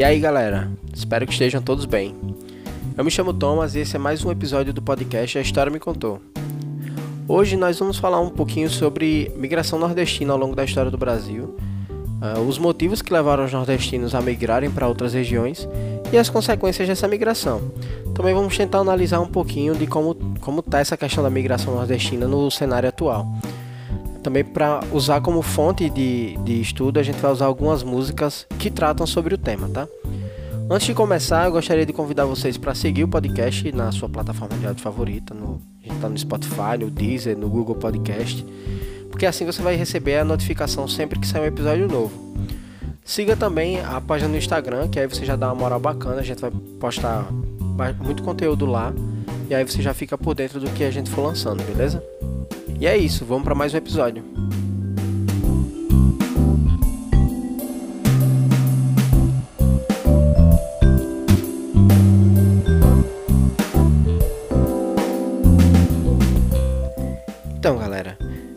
E aí galera, espero que estejam todos bem. Eu me chamo Thomas e esse é mais um episódio do podcast A História Me Contou. Hoje nós vamos falar um pouquinho sobre migração nordestina ao longo da história do Brasil, uh, os motivos que levaram os nordestinos a migrarem para outras regiões e as consequências dessa migração. Também vamos tentar analisar um pouquinho de como está essa questão da migração nordestina no cenário atual. Também para usar como fonte de, de estudo, a gente vai usar algumas músicas que tratam sobre o tema, tá? Antes de começar, eu gostaria de convidar vocês para seguir o podcast na sua plataforma de áudio favorita. No, a gente está no Spotify, no Deezer, no Google Podcast. Porque assim você vai receber a notificação sempre que sair um episódio novo. Siga também a página no Instagram, que aí você já dá uma moral bacana. A gente vai postar muito conteúdo lá. E aí você já fica por dentro do que a gente for lançando, beleza? E é isso, vamos para mais um episódio. Então, galera,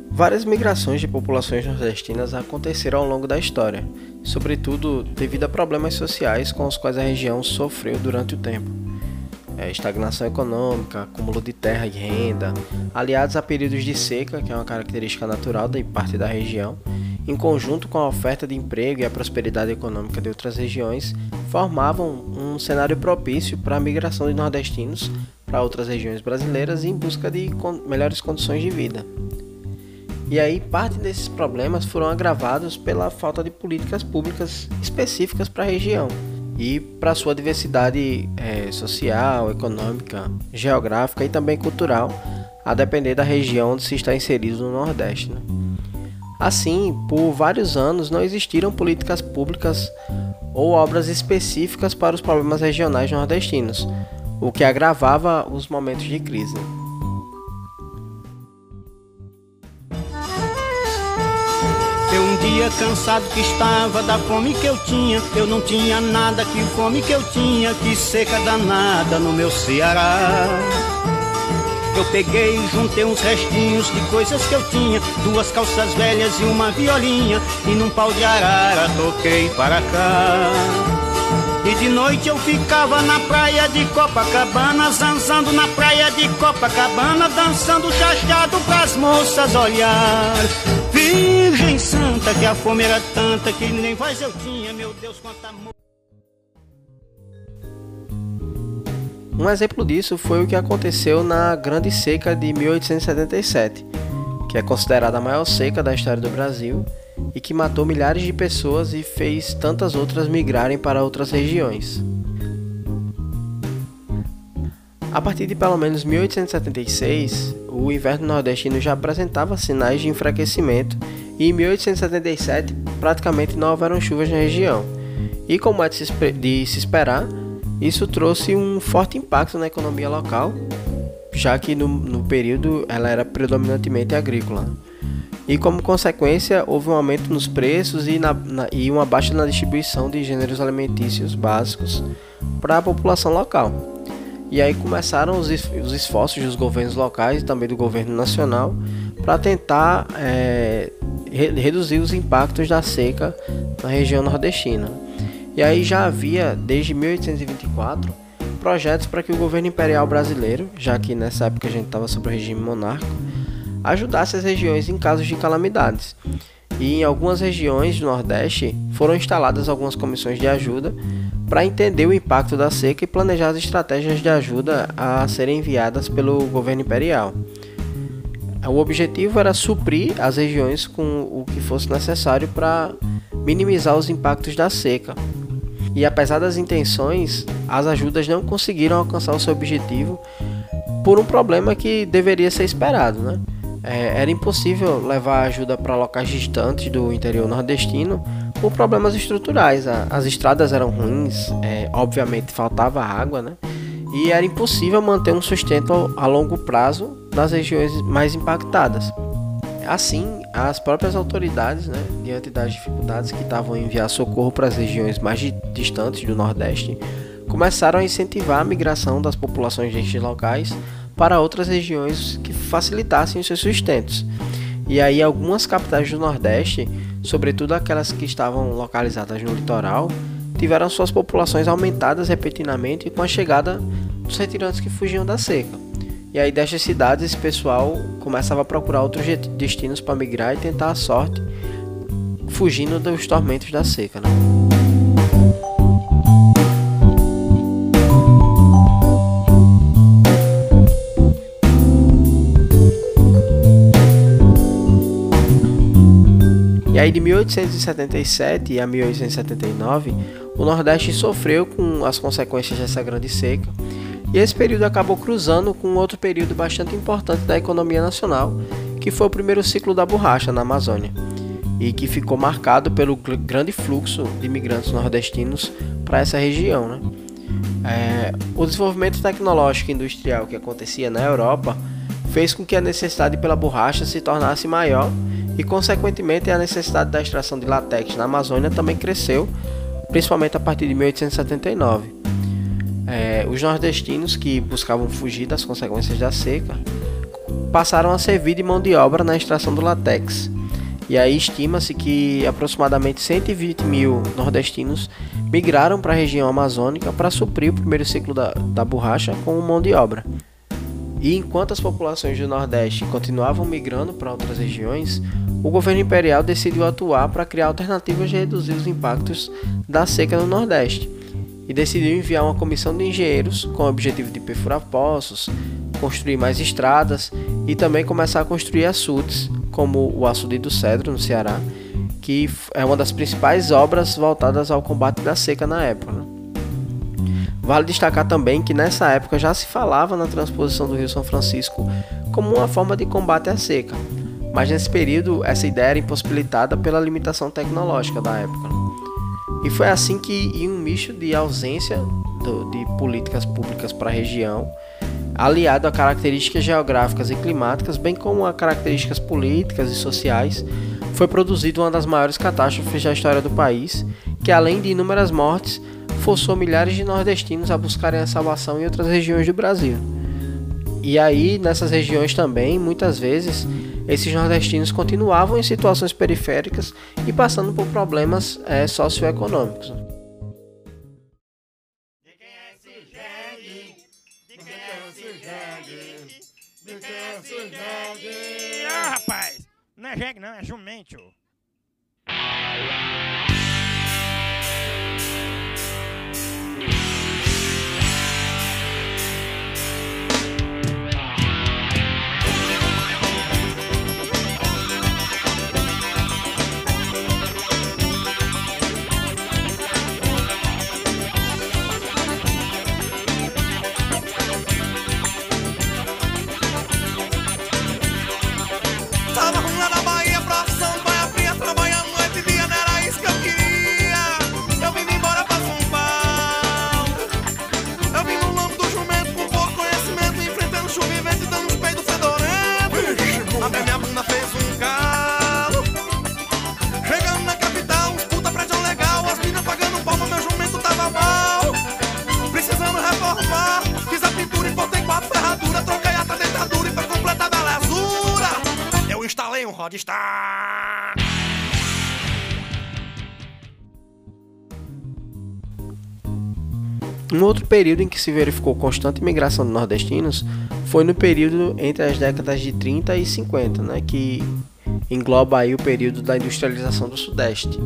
várias migrações de populações nordestinas aconteceram ao longo da história, sobretudo devido a problemas sociais com os quais a região sofreu durante o tempo é, estagnação econômica, acúmulo de terra e renda, aliados a períodos de seca, que é uma característica natural da parte da região, em conjunto com a oferta de emprego e a prosperidade econômica de outras regiões, formavam um cenário propício para a migração de nordestinos para outras regiões brasileiras em busca de melhores condições de vida. E aí, parte desses problemas foram agravados pela falta de políticas públicas específicas para a região e para sua diversidade é, social, econômica, geográfica e também cultural, a depender da região onde se está inserido no Nordeste. Né? Assim, por vários anos não existiram políticas públicas ou obras específicas para os problemas regionais nordestinos, o que agravava os momentos de crise. Dia cansado que estava da fome que eu tinha. Eu não tinha nada que fome que eu tinha, que seca danada no meu Ceará. Eu peguei e juntei uns restinhos de coisas que eu tinha, duas calças velhas e uma violinha, e num pau de arara toquei para cá. E de noite eu ficava na praia de Copacabana, zanzando na praia de Copacabana, dançando chachado pras moças olhar. Virgem Santa, que a fome era tanta que nem voz eu tinha, meu Deus, amor. Um exemplo disso foi o que aconteceu na Grande Seca de 1877, que é considerada a maior seca da história do Brasil e que matou milhares de pessoas e fez tantas outras migrarem para outras regiões. A partir de pelo menos 1876, o inverno nordestino já apresentava sinais de enfraquecimento e em 1877 praticamente não houveram chuvas na região. E como é de se esperar, isso trouxe um forte impacto na economia local, já que no, no período ela era predominantemente agrícola. E como consequência, houve um aumento nos preços e, na, na, e uma baixa na distribuição de gêneros alimentícios básicos para a população local. E aí começaram os, os esforços dos governos locais e também do governo nacional para tentar é, re reduzir os impactos da seca na região nordestina. E aí já havia, desde 1824, projetos para que o governo imperial brasileiro, já que nessa época a gente estava sob o regime monárquico, ajudasse as regiões em casos de calamidades. E em algumas regiões do Nordeste foram instaladas algumas comissões de ajuda para entender o impacto da seca e planejar as estratégias de ajuda a serem enviadas pelo governo imperial. O objetivo era suprir as regiões com o que fosse necessário para minimizar os impactos da seca. E apesar das intenções, as ajudas não conseguiram alcançar o seu objetivo por um problema que deveria ser esperado, né? É, era impossível levar ajuda para locais distantes do interior nordestino por problemas estruturais. As estradas eram ruins, é, obviamente faltava água, né? E era impossível manter um sustento a longo prazo nas regiões mais impactadas. Assim, as próprias autoridades, né, diante das dificuldades que estavam em enviar socorro para as regiões mais distantes do Nordeste, começaram a incentivar a migração das populações destes locais para outras regiões que facilitassem os seus sustentos. E aí algumas capitais do Nordeste, sobretudo aquelas que estavam localizadas no litoral, tiveram suas populações aumentadas repentinamente com a chegada dos retirantes que fugiam da seca. E aí destas cidades esse pessoal começava a procurar outros destinos para migrar e tentar a sorte, fugindo dos tormentos da seca. Né? E aí de 1877 a 1879, o Nordeste sofreu com as consequências dessa grande seca. E esse período acabou cruzando com outro período bastante importante da economia nacional, que foi o primeiro ciclo da borracha na Amazônia, e que ficou marcado pelo grande fluxo de imigrantes nordestinos para essa região. Né? É, o desenvolvimento tecnológico e industrial que acontecia na Europa fez com que a necessidade pela borracha se tornasse maior e, consequentemente, a necessidade da extração de látex na Amazônia também cresceu, principalmente a partir de 1879. É, os nordestinos que buscavam fugir das consequências da seca passaram a servir de mão de obra na extração do látex. E aí estima-se que aproximadamente 120 mil nordestinos migraram para a região amazônica para suprir o primeiro ciclo da, da borracha com mão de obra. E enquanto as populações do Nordeste continuavam migrando para outras regiões, o governo imperial decidiu atuar para criar alternativas de reduzir os impactos da seca no Nordeste e decidiu enviar uma comissão de engenheiros com o objetivo de perfurar poços, construir mais estradas e também começar a construir açudes, como o açude do Cedro, no Ceará, que é uma das principais obras voltadas ao combate da seca na época. Vale destacar também que nessa época já se falava na transposição do Rio São Francisco como uma forma de combate à seca, mas nesse período essa ideia era impossibilitada pela limitação tecnológica da época. E foi assim que, em um misto de ausência do, de políticas públicas para a região, aliado a características geográficas e climáticas, bem como a características políticas e sociais, foi produzida uma das maiores catástrofes da história do país, que além de inúmeras mortes, forçou milhares de nordestinos a buscarem a salvação em outras regiões do Brasil. E aí, nessas regiões também, muitas vezes, esses nordestinos continuavam em situações periféricas e passando por problemas é, socioeconômicos. Ah, rapaz, não é jegue não, é jumento. Um outro período em que se verificou constante migração de nordestinos foi no período entre as décadas de 30 e 50, né, que engloba aí o período da industrialização do Sudeste.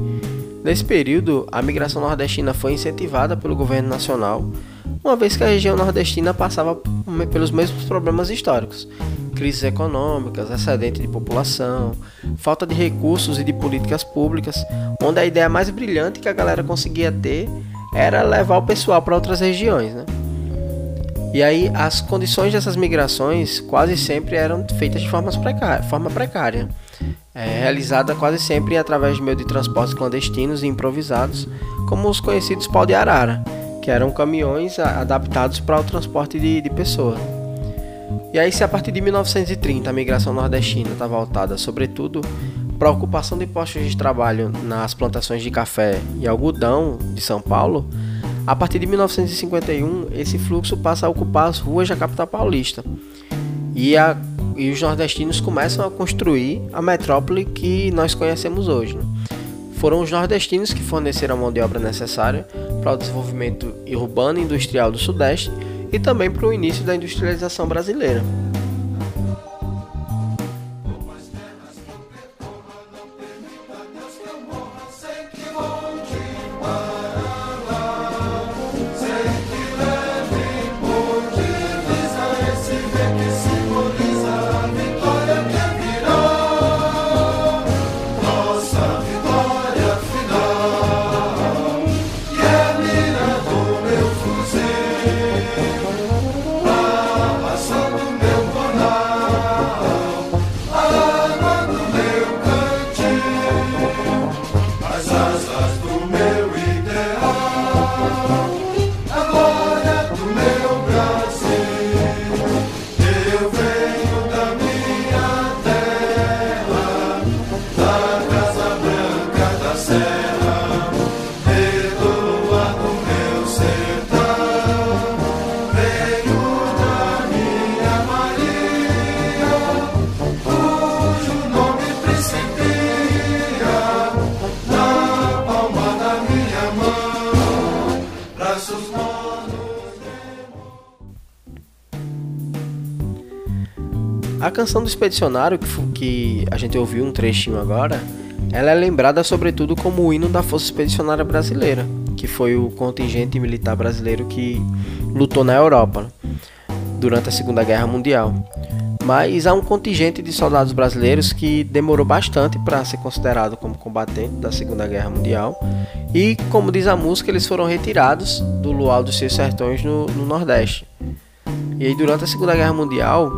Nesse período, a migração nordestina foi incentivada pelo governo nacional, uma vez que a região nordestina passava pelos mesmos problemas históricos: crises econômicas, excedente de população, falta de recursos e de políticas públicas, onde a ideia mais brilhante que a galera conseguia ter era levar o pessoal para outras regiões, né? E aí as condições dessas migrações quase sempre eram feitas de forma precária, forma precária é, realizada quase sempre através de meio de transportes clandestinos e improvisados, como os conhecidos pau de arara, que eram caminhões adaptados para o transporte de, de pessoas. E aí, se a partir de 1930 a migração nordestina está voltada, sobretudo, para a ocupação de postos de trabalho nas plantações de café e algodão de São Paulo, a partir de 1951 esse fluxo passa a ocupar as ruas da capital paulista. E, a, e os nordestinos começam a construir a metrópole que nós conhecemos hoje. Né? Foram os nordestinos que forneceram a mão de obra necessária para o desenvolvimento urbano e industrial do Sudeste e também para o início da industrialização brasileira. A canção do Expedicionário, que, a gente ouviu um trechinho agora, ela é lembrada sobretudo como o hino da Força Expedicionária Brasileira, que foi o contingente militar brasileiro que lutou na Europa durante a Segunda Guerra Mundial. Mas há um contingente de soldados brasileiros que demorou bastante para ser considerado como combatente da Segunda Guerra Mundial. E, como diz a música, eles foram retirados do luau dos seus sertões no, no Nordeste. E aí, durante a Segunda Guerra Mundial,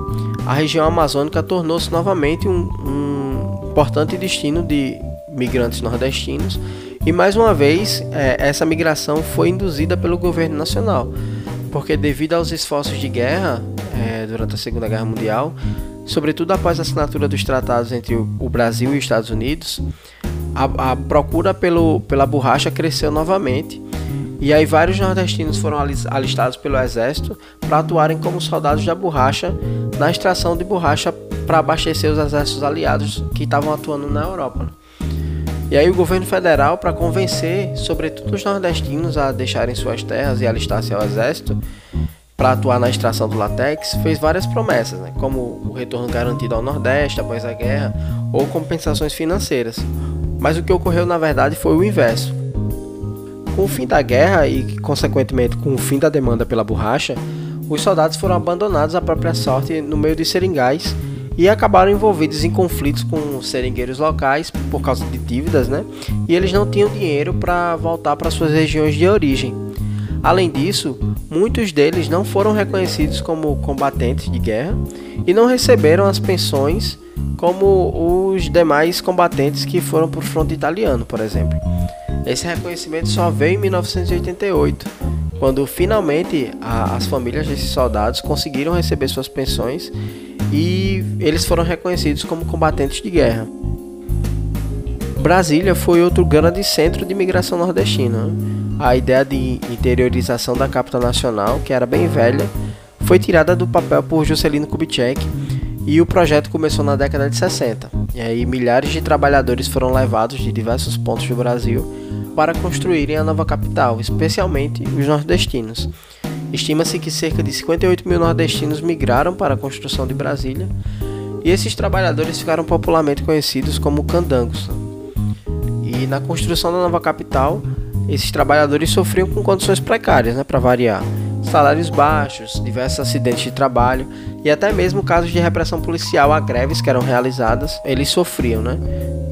a região amazônica tornou-se novamente um, um, importante destino de migrantes nordestinos. E mais uma vez, é, essa migração foi induzida pelo governo nacional, porque devido aos esforços de guerra é, durante a Segunda Guerra Mundial, sobretudo após a assinatura dos tratados entre o Brasil e os Estados Unidos, a, a procura pelo, pela borracha cresceu novamente e aí vários nordestinos foram alistados pelo exército para atuarem como soldados da borracha na extração de borracha para abastecer os exércitos aliados que estavam atuando na Europa. E aí o governo federal, para convencer, sobretudo os nordestinos, a deixarem suas terras e alistar-se ao exército para atuar na extração do latex, fez várias promessas, né? como o retorno garantido ao Nordeste após a guerra ou compensações financeiras. Mas o que ocorreu na verdade foi o inverso. Com o fim da guerra e, consequentemente, com o fim da demanda pela borracha, os soldados foram abandonados à própria sorte no meio de seringais e acabaram envolvidos em conflitos com seringueiros locais por causa de dívidas, né? E eles não tinham dinheiro para voltar para suas regiões de origem. Além disso, muitos deles não foram reconhecidos como combatentes de guerra e não receberam as pensões como os demais combatentes que foram para o fronte italiano, por exemplo. Esse reconhecimento só veio em 1988, quando finalmente a, as famílias desses soldados conseguiram receber suas pensões e eles foram reconhecidos como combatentes de guerra. Brasília foi outro grande centro de imigração nordestina. A ideia de interiorização da capital nacional, que era bem velha, foi tirada do papel por Juscelino Kubitschek e o projeto começou na década de 60. E aí milhares de trabalhadores foram levados de diversos pontos do Brasil para construírem a nova capital, especialmente os nordestinos. Estima-se que cerca de 58 mil nordestinos migraram para a construção de Brasília, e esses trabalhadores ficaram popularmente conhecidos como candangos. E na construção da nova capital, esses trabalhadores sofriam com condições precárias, né, para variar. Salários baixos, diversos acidentes de trabalho e até mesmo casos de repressão policial a greves que eram realizadas, eles sofriam, né?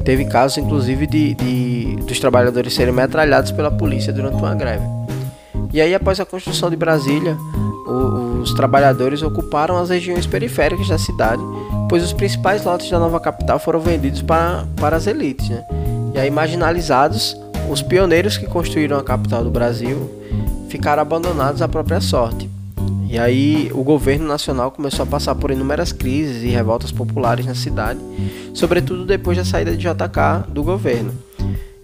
Teve casos, inclusive, de, de, dos trabalhadores serem metralhados pela polícia durante uma greve. E aí, após a construção de Brasília, o, os trabalhadores ocuparam as regiões periféricas da cidade, pois os principais lotes da nova capital foram vendidos para, para as elites. Né? E aí, marginalizados, os pioneiros que construíram a capital do Brasil ficaram abandonados à própria sorte. E aí o governo nacional começou a passar por inúmeras crises e revoltas populares na cidade, sobretudo depois da saída de JK do governo.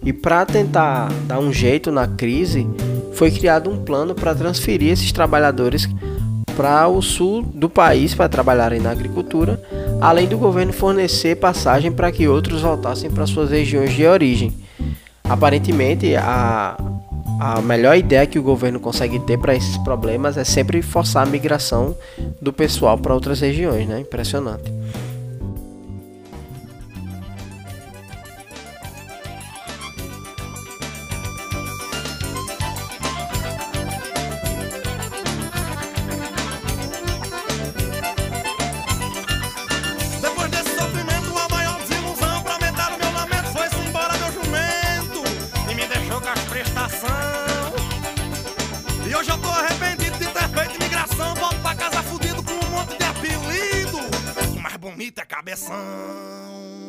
E para tentar dar um jeito na crise, foi criado um plano para transferir esses trabalhadores para o sul do país para trabalharem na agricultura, além do governo fornecer passagem para que outros voltassem para suas regiões de origem. Aparentemente, a, a melhor ideia que o governo consegue ter para esses problemas é sempre forçar a migração do pessoal para outras regiões, né? Impressionante. Bonita cabeção. Um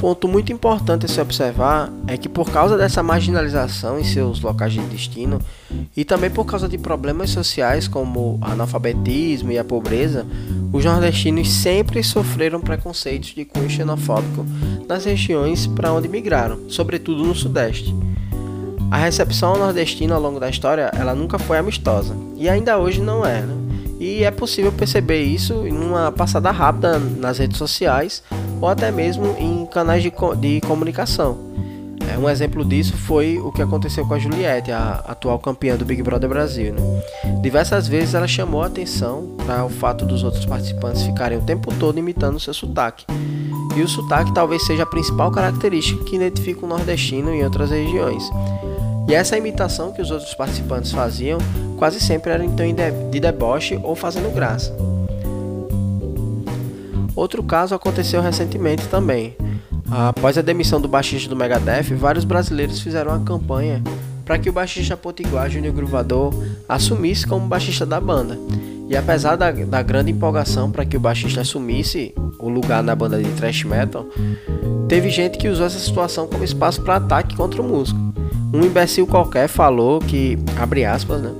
ponto muito importante a se observar é que por causa dessa marginalização em seus locais de destino e também por causa de problemas sociais como analfabetismo e a pobreza, os nordestinos sempre sofreram preconceitos de cunho xenofóbico nas regiões para onde migraram, sobretudo no sudeste. A recepção nordestina ao longo da história ela nunca foi amistosa e ainda hoje não é. Né? E é possível perceber isso em uma passada rápida nas redes sociais ou até mesmo em canais de, de comunicação. É, um exemplo disso foi o que aconteceu com a Juliette, a atual campeã do Big Brother Brasil. Né? Diversas vezes ela chamou a atenção para o fato dos outros participantes ficarem o tempo todo imitando seu sotaque. E o sotaque talvez seja a principal característica que identifica o nordestino em outras regiões. E essa imitação que os outros participantes faziam quase sempre era então de deboche ou fazendo graça. Outro caso aconteceu recentemente também. Após a demissão do baixista do Megadeth, vários brasileiros fizeram uma campanha para que o baixista potiguar Júnior Gruvador assumisse como baixista da banda. E apesar da, da grande empolgação para que o baixista assumisse o lugar na banda de thrash metal, teve gente que usou essa situação como espaço para ataque contra o músico. Um imbecil qualquer falou que, abre aspas, né,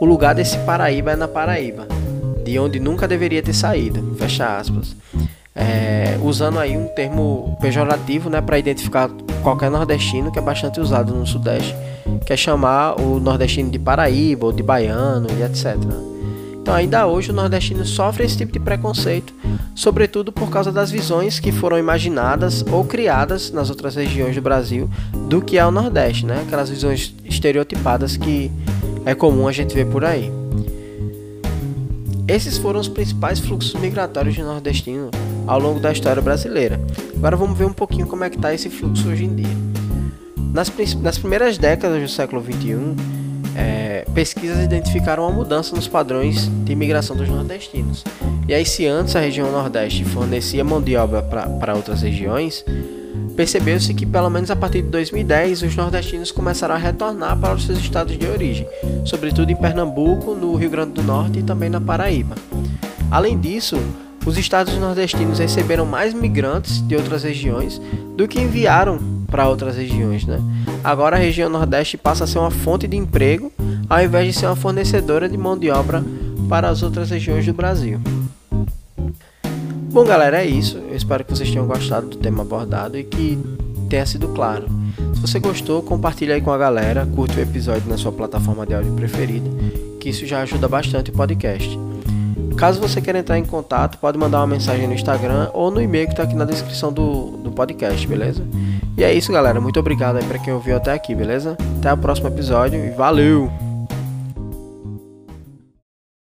o lugar desse Paraíba é na Paraíba, de onde nunca deveria ter saído, fecha aspas. É, usando aí um termo pejorativo né, para identificar qualquer nordestino que é bastante usado no Sudeste, que é chamar o nordestino de Paraíba ou de baiano e etc. Então, ainda hoje, o nordestino sofre esse tipo de preconceito, sobretudo por causa das visões que foram imaginadas ou criadas nas outras regiões do Brasil do que é o Nordeste, né? Aquelas visões estereotipadas que é comum a gente ver por aí. Esses foram os principais fluxos migratórios de nordestino ao longo da história brasileira. Agora vamos ver um pouquinho como é que está esse fluxo hoje em dia. Nas, nas primeiras décadas do século XXI, é, pesquisas identificaram uma mudança nos padrões de imigração dos nordestinos. E aí, se antes a região Nordeste fornecia mão de obra para outras regiões, percebeu-se que, pelo menos a partir de 2010, os nordestinos começaram a retornar para os seus estados de origem, sobretudo em Pernambuco, no Rio Grande do Norte e também na Paraíba. Além disso, os estados nordestinos receberam mais migrantes de outras regiões do que enviaram para outras regiões. Né? Agora a região Nordeste passa a ser uma fonte de emprego ao invés de ser uma fornecedora de mão de obra para as outras regiões do Brasil. Bom, galera, é isso. Eu espero que vocês tenham gostado do tema abordado e que tenha sido claro. Se você gostou, compartilhe aí com a galera, curte o episódio na sua plataforma de áudio preferida, que isso já ajuda bastante o podcast. Caso você queira entrar em contato, pode mandar uma mensagem no Instagram ou no e-mail que está aqui na descrição do, do podcast, beleza? E é isso, galera. Muito obrigado aí para quem ouviu até aqui, beleza? Até o próximo episódio e valeu!